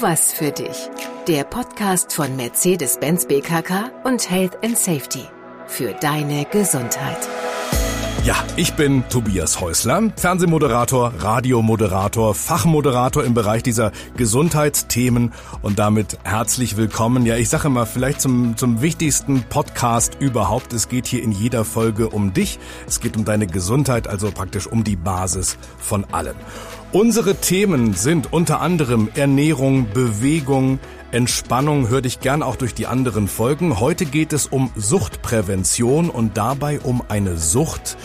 Was für dich. Der Podcast von Mercedes-Benz BKK und Health and Safety. Für deine Gesundheit. Ja, ich bin Tobias Häusler, Fernsehmoderator, Radiomoderator, Fachmoderator im Bereich dieser Gesundheitsthemen und damit herzlich willkommen. Ja, ich sage mal vielleicht zum, zum wichtigsten Podcast überhaupt. Es geht hier in jeder Folge um dich. Es geht um deine Gesundheit, also praktisch um die Basis von allem. Unsere Themen sind unter anderem Ernährung, Bewegung, Entspannung. Hör dich gern auch durch die anderen Folgen. Heute geht es um Suchtprävention und dabei um eine Sucht,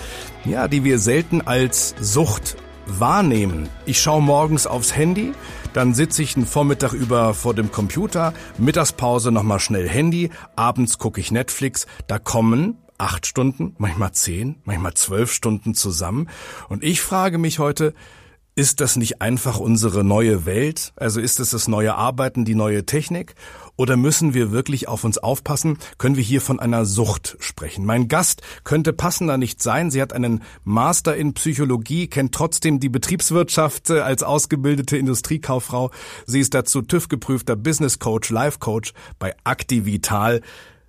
ja, die wir selten als Sucht wahrnehmen. Ich schaue morgens aufs Handy, dann sitze ich einen Vormittag über vor dem Computer, Mittagspause nochmal schnell Handy, abends gucke ich Netflix, da kommen acht Stunden, manchmal zehn, manchmal zwölf Stunden zusammen. Und ich frage mich heute, ist das nicht einfach unsere neue Welt? Also ist es das neue Arbeiten, die neue Technik? Oder müssen wir wirklich auf uns aufpassen? Können wir hier von einer Sucht sprechen? Mein Gast könnte passender nicht sein. Sie hat einen Master in Psychologie, kennt trotzdem die Betriebswirtschaft äh, als ausgebildete Industriekauffrau. Sie ist dazu TÜV-geprüfter Business Coach, Life Coach bei Activital.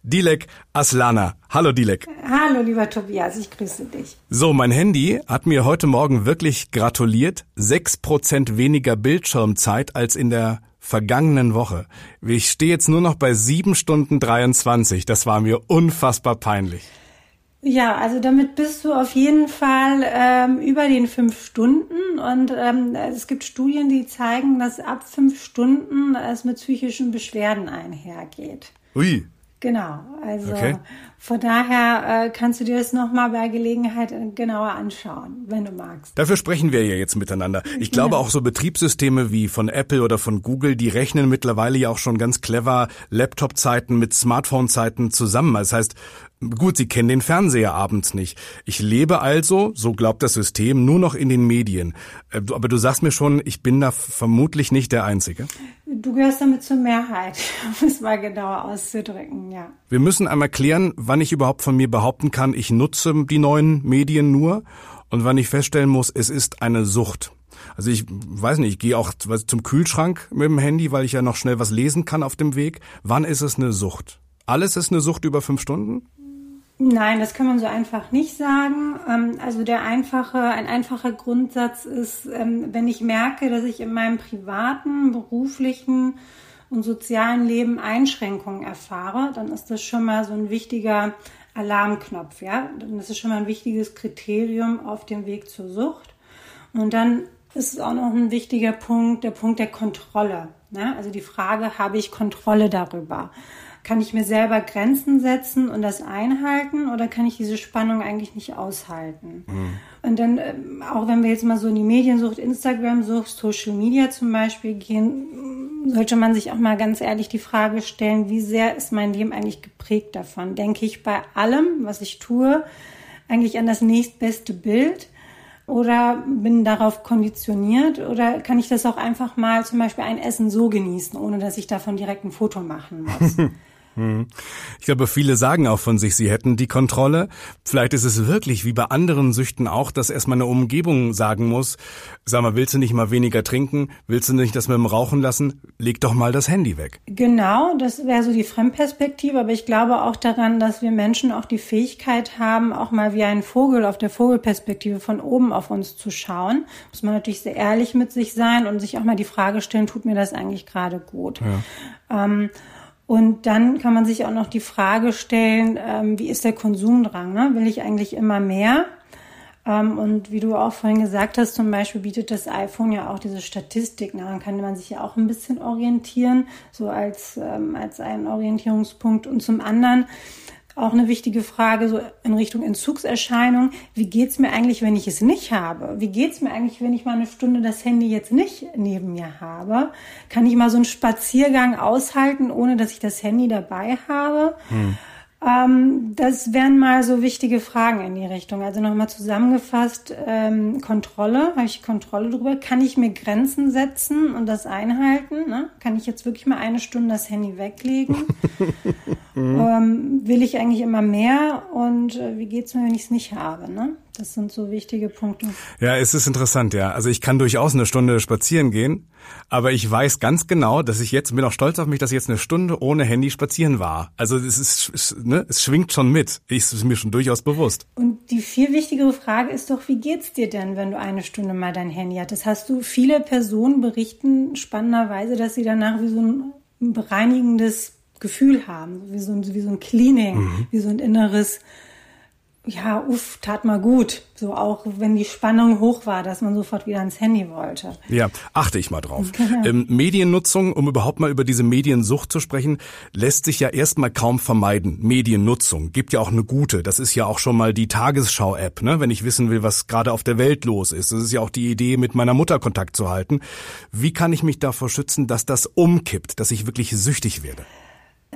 Dilek Aslana. Hallo Dilek. Hallo lieber Tobias, ich grüße dich. So, mein Handy hat mir heute Morgen wirklich gratuliert. Sechs Prozent weniger Bildschirmzeit als in der vergangenen Woche. Ich stehe jetzt nur noch bei sieben Stunden 23. Das war mir unfassbar peinlich. Ja, also damit bist du auf jeden Fall ähm, über den fünf Stunden und ähm, es gibt Studien, die zeigen, dass ab fünf Stunden es mit psychischen Beschwerden einhergeht. Ui, Genau, also okay. von daher äh, kannst du dir das nochmal bei Gelegenheit äh, genauer anschauen, wenn du magst. Dafür sprechen wir ja jetzt miteinander. Ich glaube auch so Betriebssysteme wie von Apple oder von Google, die rechnen mittlerweile ja auch schon ganz clever Laptop-Zeiten mit Smartphone-Zeiten zusammen. Das heißt, Gut, Sie kennen den Fernseher abends nicht. Ich lebe also, so glaubt das System, nur noch in den Medien. Äh, aber du sagst mir schon, ich bin da vermutlich nicht der Einzige. Du gehörst damit zur Mehrheit, um es mal genauer auszudrücken, ja. Wir müssen einmal klären, wann ich überhaupt von mir behaupten kann, ich nutze die neuen Medien nur und wann ich feststellen muss, es ist eine Sucht. Also ich weiß nicht, ich gehe auch zum Kühlschrank mit dem Handy, weil ich ja noch schnell was lesen kann auf dem Weg. Wann ist es eine Sucht? Alles ist eine Sucht über fünf Stunden? Nein, das kann man so einfach nicht sagen. Ähm, also der einfache, ein einfacher Grundsatz ist, ähm, wenn ich merke, dass ich in meinem privaten, beruflichen und sozialen Leben Einschränkungen erfahre, dann ist das schon mal so ein wichtiger Alarmknopf, ja. Dann ist schon mal ein wichtiges Kriterium auf dem Weg zur Sucht. Und dann ist es auch noch ein wichtiger Punkt, der Punkt der Kontrolle. Ne? Also die Frage, habe ich Kontrolle darüber? Kann ich mir selber Grenzen setzen und das einhalten oder kann ich diese Spannung eigentlich nicht aushalten? Mhm. Und dann, ähm, auch wenn wir jetzt mal so in die Mediensucht, Instagram-Sucht, Social Media zum Beispiel gehen, sollte man sich auch mal ganz ehrlich die Frage stellen, wie sehr ist mein Leben eigentlich geprägt davon? Denke ich bei allem, was ich tue, eigentlich an das nächstbeste Bild? Oder bin darauf konditioniert? Oder kann ich das auch einfach mal zum Beispiel ein Essen so genießen, ohne dass ich davon direkt ein Foto machen muss? Hm. Ich glaube, viele sagen auch von sich, sie hätten die Kontrolle. Vielleicht ist es wirklich wie bei anderen Süchten auch, dass erstmal eine Umgebung sagen muss, sag mal, willst du nicht mal weniger trinken? Willst du nicht das mit dem Rauchen lassen? Leg doch mal das Handy weg. Genau, das wäre so die Fremdperspektive, aber ich glaube auch daran, dass wir Menschen auch die Fähigkeit haben, auch mal wie ein Vogel auf der Vogelperspektive von oben auf uns zu schauen. Muss man natürlich sehr ehrlich mit sich sein und sich auch mal die Frage stellen, tut mir das eigentlich gerade gut? Ja. Ähm, und dann kann man sich auch noch die Frage stellen, ähm, wie ist der Konsumdrang? Ne? Will ich eigentlich immer mehr? Ähm, und wie du auch vorhin gesagt hast, zum Beispiel bietet das iPhone ja auch diese Statistik. Daran kann man sich ja auch ein bisschen orientieren, so als, ähm, als einen Orientierungspunkt. Und zum anderen auch eine wichtige Frage so in Richtung Entzugserscheinung. Wie geht's mir eigentlich, wenn ich es nicht habe? Wie geht's mir eigentlich, wenn ich mal eine Stunde das Handy jetzt nicht neben mir habe? Kann ich mal so einen Spaziergang aushalten, ohne dass ich das Handy dabei habe? Hm. Ähm, das wären mal so wichtige Fragen in die Richtung. Also nochmal zusammengefasst, ähm, Kontrolle, habe ich Kontrolle drüber? Kann ich mir Grenzen setzen und das einhalten? Ne? Kann ich jetzt wirklich mal eine Stunde das Handy weglegen? mhm. ähm, will ich eigentlich immer mehr? Und äh, wie geht's mir, wenn ich es nicht habe? Ne? Das sind so wichtige Punkte. Ja, es ist interessant, ja. Also ich kann durchaus eine Stunde spazieren gehen, aber ich weiß ganz genau, dass ich jetzt, bin auch stolz auf mich, dass ich jetzt eine Stunde ohne Handy spazieren war. Also es ist, ne, es schwingt schon mit. Ich ist mir schon durchaus bewusst. Und die viel wichtigere Frage ist doch, wie geht's dir denn, wenn du eine Stunde mal dein Handy hattest? Hast du viele Personen berichten spannenderweise, dass sie danach wie so ein bereinigendes Gefühl haben, wie so ein, wie so ein Cleaning, mhm. wie so ein inneres ja, uff, tat mal gut. So auch wenn die Spannung hoch war, dass man sofort wieder ans Handy wollte. Ja, achte ich mal drauf. Genau. Ähm, Mediennutzung, um überhaupt mal über diese Mediensucht zu sprechen, lässt sich ja erstmal kaum vermeiden. Mediennutzung gibt ja auch eine gute. Das ist ja auch schon mal die Tagesschau-App, ne? wenn ich wissen will, was gerade auf der Welt los ist. Das ist ja auch die Idee, mit meiner Mutter Kontakt zu halten. Wie kann ich mich davor schützen, dass das umkippt, dass ich wirklich süchtig werde?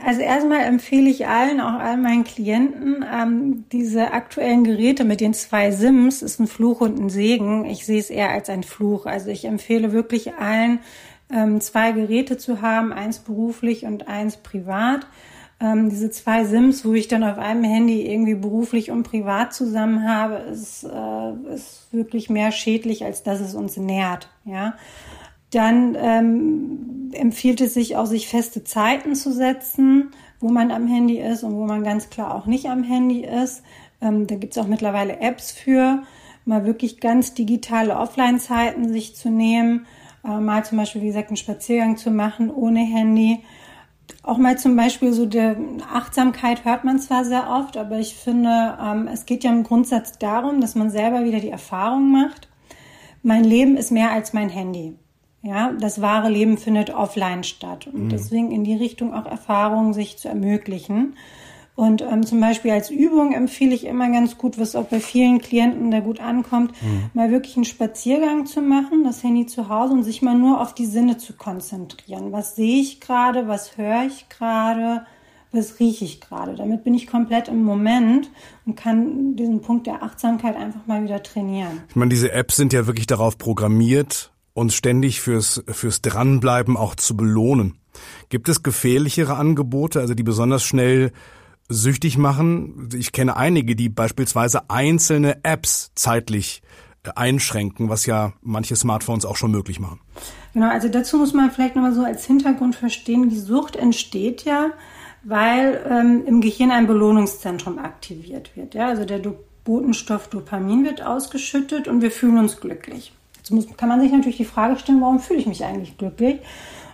Also erstmal empfehle ich allen, auch all meinen Klienten, ähm, diese aktuellen Geräte mit den zwei SIMs ist ein Fluch und ein Segen. Ich sehe es eher als ein Fluch. Also ich empfehle wirklich allen, ähm, zwei Geräte zu haben, eins beruflich und eins privat. Ähm, diese zwei SIMs, wo ich dann auf einem Handy irgendwie beruflich und privat zusammen habe, ist, äh, ist wirklich mehr schädlich, als dass es uns nährt. Ja. Dann ähm, empfiehlt es sich auch, sich feste Zeiten zu setzen, wo man am Handy ist und wo man ganz klar auch nicht am Handy ist. Ähm, da gibt es auch mittlerweile Apps für, mal wirklich ganz digitale Offline-Zeiten sich zu nehmen, äh, mal zum Beispiel, wie gesagt, einen Spaziergang zu machen ohne Handy. Auch mal zum Beispiel so der Achtsamkeit hört man zwar sehr oft, aber ich finde, ähm, es geht ja im Grundsatz darum, dass man selber wieder die Erfahrung macht. Mein Leben ist mehr als mein Handy. Ja, das wahre Leben findet offline statt. Und mhm. deswegen in die Richtung auch Erfahrungen sich zu ermöglichen. Und ähm, zum Beispiel als Übung empfehle ich immer ganz gut, was auch bei vielen Klienten da gut ankommt, mhm. mal wirklich einen Spaziergang zu machen, das Handy zu Hause und sich mal nur auf die Sinne zu konzentrieren. Was sehe ich gerade, was höre ich gerade, was rieche ich gerade. Damit bin ich komplett im Moment und kann diesen Punkt der Achtsamkeit einfach mal wieder trainieren. Ich meine, diese Apps sind ja wirklich darauf programmiert, uns ständig fürs, fürs Dranbleiben auch zu belohnen. Gibt es gefährlichere Angebote, also die besonders schnell süchtig machen? Ich kenne einige, die beispielsweise einzelne Apps zeitlich äh, einschränken, was ja manche Smartphones auch schon möglich machen. Genau, also dazu muss man vielleicht nochmal so als Hintergrund verstehen, die Sucht entsteht ja, weil ähm, im Gehirn ein Belohnungszentrum aktiviert wird. Ja? Also der Botenstoff Dopamin wird ausgeschüttet und wir fühlen uns glücklich. Jetzt muss, kann man sich natürlich die Frage stellen, warum fühle ich mich eigentlich glücklich?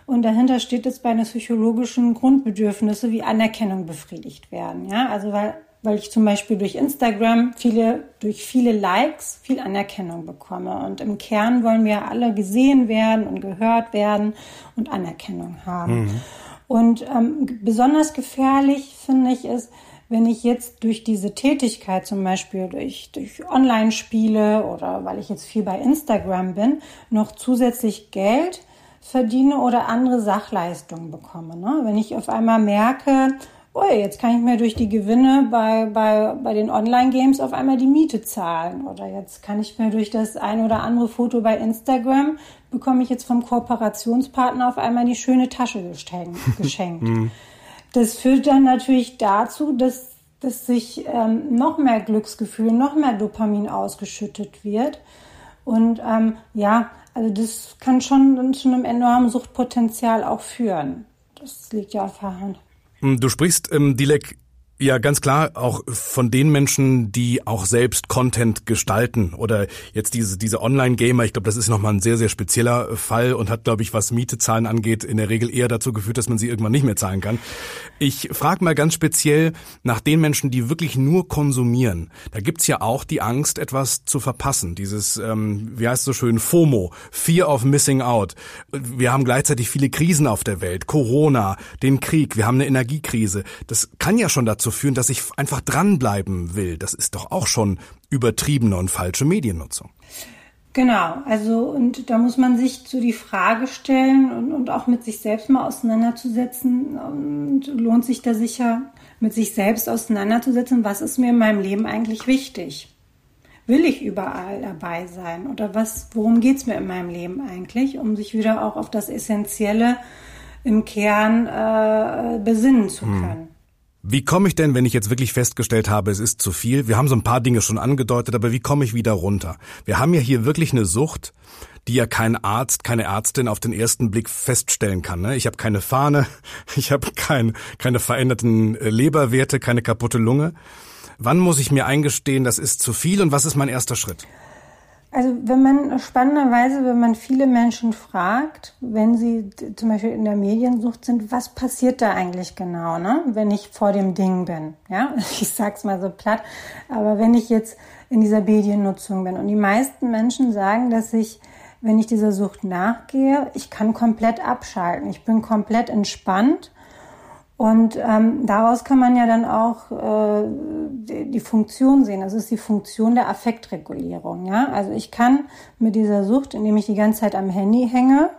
Und dahinter steht jetzt bei den psychologischen Grundbedürfnisse wie Anerkennung befriedigt werden. Ja, also weil, weil ich zum Beispiel durch Instagram viele, durch viele Likes viel Anerkennung bekomme. Und im Kern wollen wir alle gesehen werden und gehört werden und Anerkennung haben. Mhm. Und ähm, besonders gefährlich finde ich es, wenn ich jetzt durch diese Tätigkeit, zum Beispiel durch, durch Online-Spiele oder weil ich jetzt viel bei Instagram bin, noch zusätzlich Geld verdiene oder andere Sachleistungen bekomme. Ne? Wenn ich auf einmal merke, oh, jetzt kann ich mir durch die Gewinne bei, bei, bei den Online-Games auf einmal die Miete zahlen. Oder jetzt kann ich mir durch das ein oder andere Foto bei Instagram, bekomme ich jetzt vom Kooperationspartner auf einmal die schöne Tasche geschenkt. Mhm. Das führt dann natürlich dazu, dass, dass sich ähm, noch mehr Glücksgefühl, noch mehr Dopamin ausgeschüttet wird. Und ähm, ja, also das kann schon zu einem enormen Suchtpotenzial auch führen. Das liegt ja auf der Hand. Du sprichst, ähm, Dilek, ja, ganz klar auch von den Menschen, die auch selbst Content gestalten oder jetzt diese diese Online-Gamer. Ich glaube, das ist nochmal ein sehr sehr spezieller Fall und hat, glaube ich, was Mietezahlen angeht, in der Regel eher dazu geführt, dass man sie irgendwann nicht mehr zahlen kann. Ich frage mal ganz speziell nach den Menschen, die wirklich nur konsumieren. Da gibt's ja auch die Angst, etwas zu verpassen. Dieses, ähm, wie heißt es so schön, FOMO, Fear of Missing Out. Wir haben gleichzeitig viele Krisen auf der Welt, Corona, den Krieg, wir haben eine Energiekrise. Das kann ja schon dazu führen, dass ich einfach dranbleiben will. Das ist doch auch schon übertriebene und falsche Mediennutzung. Genau, also und da muss man sich so die Frage stellen und, und auch mit sich selbst mal auseinanderzusetzen und lohnt sich da sicher mit sich selbst auseinanderzusetzen, was ist mir in meinem Leben eigentlich wichtig? Will ich überall dabei sein oder was, worum geht's mir in meinem Leben eigentlich, um sich wieder auch auf das Essentielle im Kern äh, besinnen zu hm. Wie komme ich denn, wenn ich jetzt wirklich festgestellt habe, es ist zu viel? Wir haben so ein paar Dinge schon angedeutet, aber wie komme ich wieder runter? Wir haben ja hier wirklich eine Sucht, die ja kein Arzt, keine Ärztin auf den ersten Blick feststellen kann. Ne? Ich habe keine Fahne, ich habe kein, keine veränderten äh, Leberwerte, keine kaputte Lunge. Wann muss ich mir eingestehen, das ist zu viel und was ist mein erster Schritt? Also wenn man spannenderweise, wenn man viele Menschen fragt, wenn sie zum Beispiel in der Mediensucht sind, was passiert da eigentlich genau, ne? wenn ich vor dem Ding bin. Ja, ich sag's mal so platt, aber wenn ich jetzt in dieser Mediennutzung bin und die meisten Menschen sagen, dass ich, wenn ich dieser Sucht nachgehe, ich kann komplett abschalten, ich bin komplett entspannt und ähm, daraus kann man ja dann auch äh, die, die Funktion sehen. Das ist die Funktion der Affektregulierung. Ja? Also ich kann mit dieser Sucht, indem ich die ganze Zeit am Handy hänge,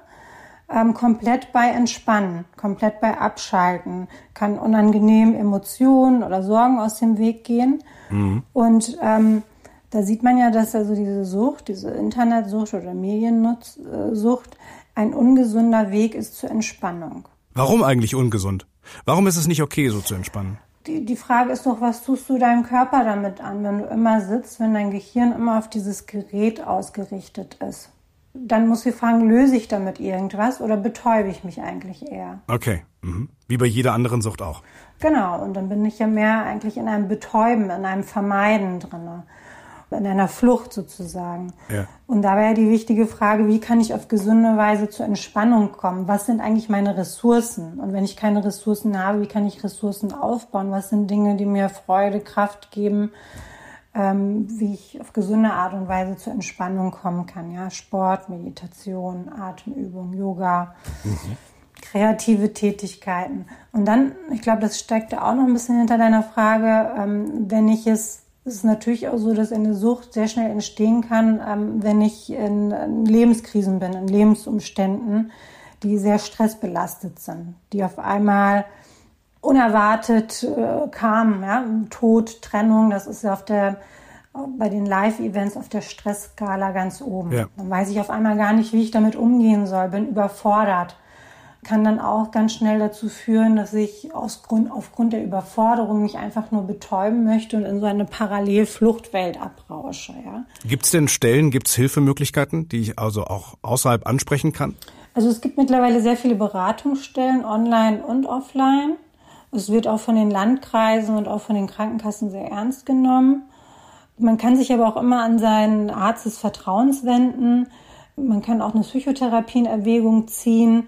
ähm, komplett bei entspannen, komplett bei abschalten, kann unangenehm Emotionen oder Sorgen aus dem Weg gehen. Mhm. Und ähm, da sieht man ja, dass also diese Sucht, diese Internetsucht oder Mediensucht ein ungesunder Weg ist zur Entspannung. Warum eigentlich ungesund? Warum ist es nicht okay, so zu entspannen? Die, die Frage ist doch, was tust du deinem Körper damit an, wenn du immer sitzt, wenn dein Gehirn immer auf dieses Gerät ausgerichtet ist? Dann muss ich fragen, löse ich damit irgendwas oder betäube ich mich eigentlich eher? Okay, mhm. wie bei jeder anderen Sucht auch. Genau, und dann bin ich ja mehr eigentlich in einem Betäuben, in einem Vermeiden drinne in einer Flucht sozusagen. Ja. Und da wäre die wichtige Frage, wie kann ich auf gesunde Weise zur Entspannung kommen? Was sind eigentlich meine Ressourcen? Und wenn ich keine Ressourcen habe, wie kann ich Ressourcen aufbauen? Was sind Dinge, die mir Freude, Kraft geben? Ähm, wie ich auf gesunde Art und Weise zur Entspannung kommen kann. Ja, Sport, Meditation, Atemübung, Yoga, mhm. kreative Tätigkeiten. Und dann, ich glaube, das steckt auch noch ein bisschen hinter deiner Frage, ähm, wenn ich es es ist natürlich auch so, dass eine Sucht sehr schnell entstehen kann, ähm, wenn ich in, Lebenskrisen bin, in Lebensumständen, die sehr stressbelastet sind, die auf einmal unerwartet äh, kamen. Ja? Tod, Trennung, das ist auf der bei den Live-Events auf der Stressskala ganz oben. Ja. Dann weiß ich auf einmal gar nicht, wie ich damit umgehen soll, bin überfordert kann dann auch ganz schnell dazu führen, dass ich Grund, aufgrund der Überforderung mich einfach nur betäuben möchte und in so eine Parallelfluchtwelt abrausche. Ja. Gibt es denn Stellen, gibt es Hilfemöglichkeiten, die ich also auch außerhalb ansprechen kann? Also es gibt mittlerweile sehr viele Beratungsstellen, online und offline. Es wird auch von den Landkreisen und auch von den Krankenkassen sehr ernst genommen. Man kann sich aber auch immer an seinen Arzt des Vertrauens wenden. Man kann auch eine Psychotherapie in Erwägung ziehen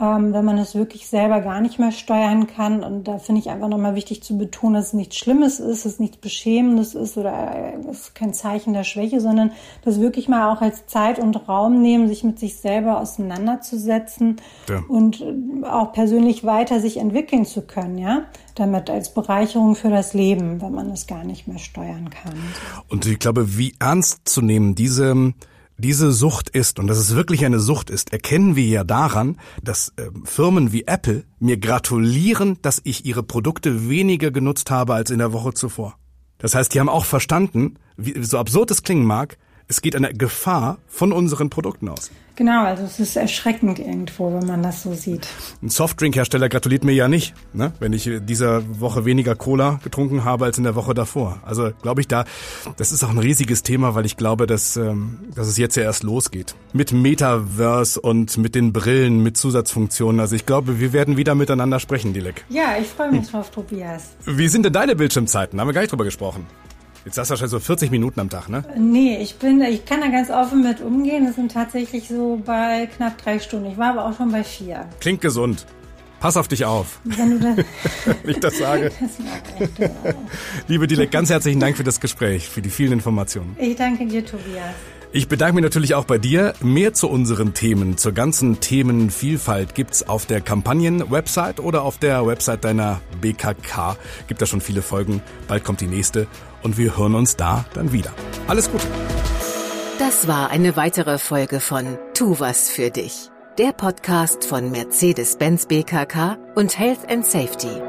ähm, wenn man es wirklich selber gar nicht mehr steuern kann. Und da finde ich einfach nochmal wichtig zu betonen, dass es nichts Schlimmes ist, dass es nichts Beschämendes ist oder es ist kein Zeichen der Schwäche, sondern das wirklich mal auch als Zeit und Raum nehmen, sich mit sich selber auseinanderzusetzen ja. und äh, auch persönlich weiter sich entwickeln zu können, ja damit als Bereicherung für das Leben, wenn man es gar nicht mehr steuern kann. Und ich glaube, wie ernst zu nehmen diese diese Sucht ist, und dass es wirklich eine Sucht ist, erkennen wir ja daran, dass äh, Firmen wie Apple mir gratulieren, dass ich ihre Produkte weniger genutzt habe als in der Woche zuvor. Das heißt, die haben auch verstanden, wie, so absurd es klingen mag, es geht eine Gefahr von unseren Produkten aus. Genau, also es ist erschreckend irgendwo, wenn man das so sieht. Ein Softdrinkhersteller gratuliert mir ja nicht, ne? wenn ich dieser Woche weniger Cola getrunken habe als in der Woche davor. Also glaube ich da, das ist auch ein riesiges Thema, weil ich glaube, dass, ähm, dass es jetzt ja erst losgeht. Mit Metaverse und mit den Brillen, mit Zusatzfunktionen. Also ich glaube, wir werden wieder miteinander sprechen, Dilek. Ja, ich freue mich drauf, Tobias. Wie sind denn deine Bildschirmzeiten? Haben wir gar nicht drüber gesprochen. Jetzt hast du wahrscheinlich so 40 Minuten am Tag, ne? Nee, ich bin, ich kann da ganz offen mit umgehen. Das sind tatsächlich so bei knapp drei Stunden. Ich war aber auch schon bei vier. Klingt gesund. Pass auf dich auf. Wenn, du das Wenn ich das sage. Das mag ich Liebe Dilek, ganz herzlichen Dank für das Gespräch, für die vielen Informationen. Ich danke dir, Tobias. Ich bedanke mich natürlich auch bei dir. Mehr zu unseren Themen, zur ganzen Themenvielfalt gibt's auf der Kampagnen-Website oder auf der Website deiner BKK. Gibt da schon viele Folgen. Bald kommt die nächste und wir hören uns da dann wieder. Alles Gute. Das war eine weitere Folge von Tu was für dich. Der Podcast von Mercedes-Benz BKK und Health and Safety.